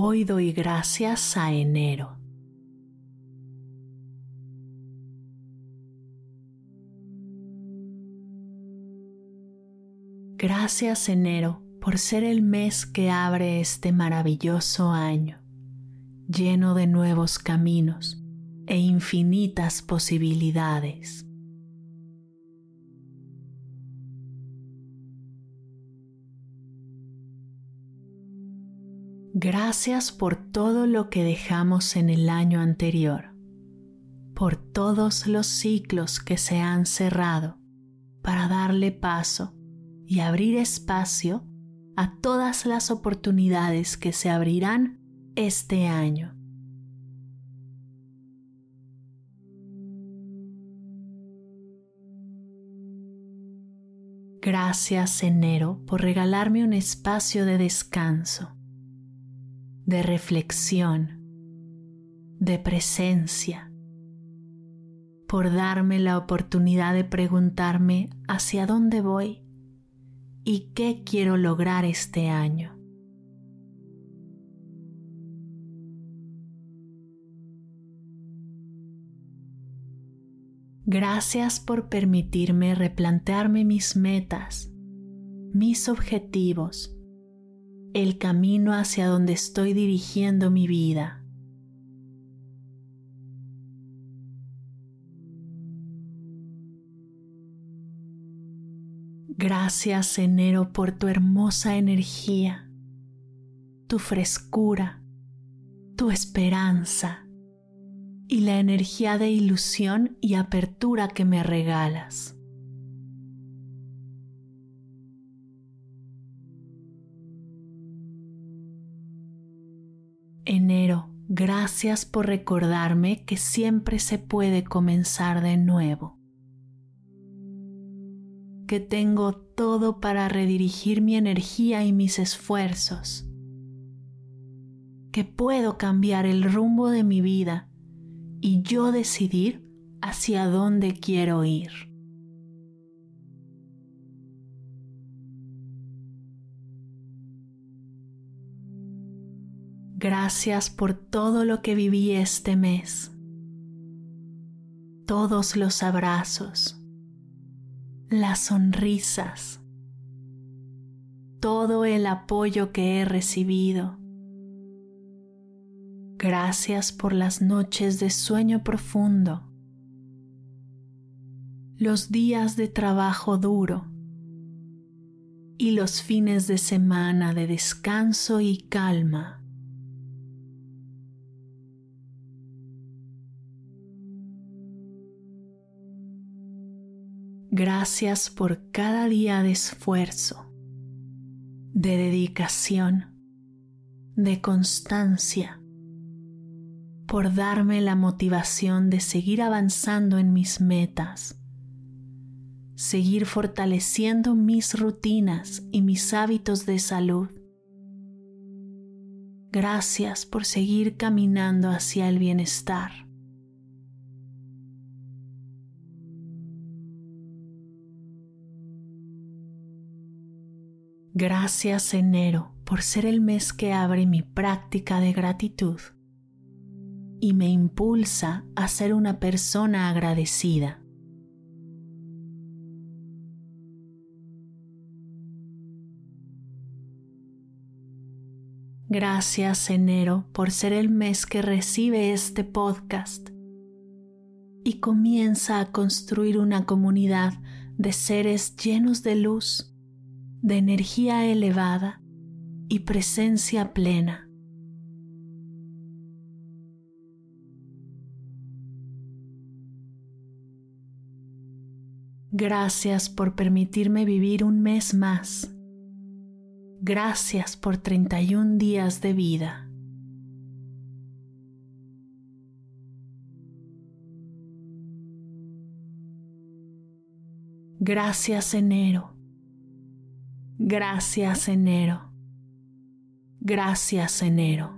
Hoy doy gracias a enero. Gracias enero por ser el mes que abre este maravilloso año, lleno de nuevos caminos e infinitas posibilidades. Gracias por todo lo que dejamos en el año anterior, por todos los ciclos que se han cerrado para darle paso y abrir espacio a todas las oportunidades que se abrirán este año. Gracias enero por regalarme un espacio de descanso de reflexión, de presencia, por darme la oportunidad de preguntarme hacia dónde voy y qué quiero lograr este año. Gracias por permitirme replantearme mis metas, mis objetivos el camino hacia donde estoy dirigiendo mi vida. Gracias enero por tu hermosa energía, tu frescura, tu esperanza y la energía de ilusión y apertura que me regalas. Enero, gracias por recordarme que siempre se puede comenzar de nuevo. Que tengo todo para redirigir mi energía y mis esfuerzos. Que puedo cambiar el rumbo de mi vida y yo decidir hacia dónde quiero ir. Gracias por todo lo que viví este mes, todos los abrazos, las sonrisas, todo el apoyo que he recibido. Gracias por las noches de sueño profundo, los días de trabajo duro y los fines de semana de descanso y calma. Gracias por cada día de esfuerzo, de dedicación, de constancia, por darme la motivación de seguir avanzando en mis metas, seguir fortaleciendo mis rutinas y mis hábitos de salud. Gracias por seguir caminando hacia el bienestar. Gracias enero por ser el mes que abre mi práctica de gratitud y me impulsa a ser una persona agradecida. Gracias enero por ser el mes que recibe este podcast y comienza a construir una comunidad de seres llenos de luz de energía elevada y presencia plena. Gracias por permitirme vivir un mes más. Gracias por 31 días de vida. Gracias enero. Gracias enero. Gracias enero.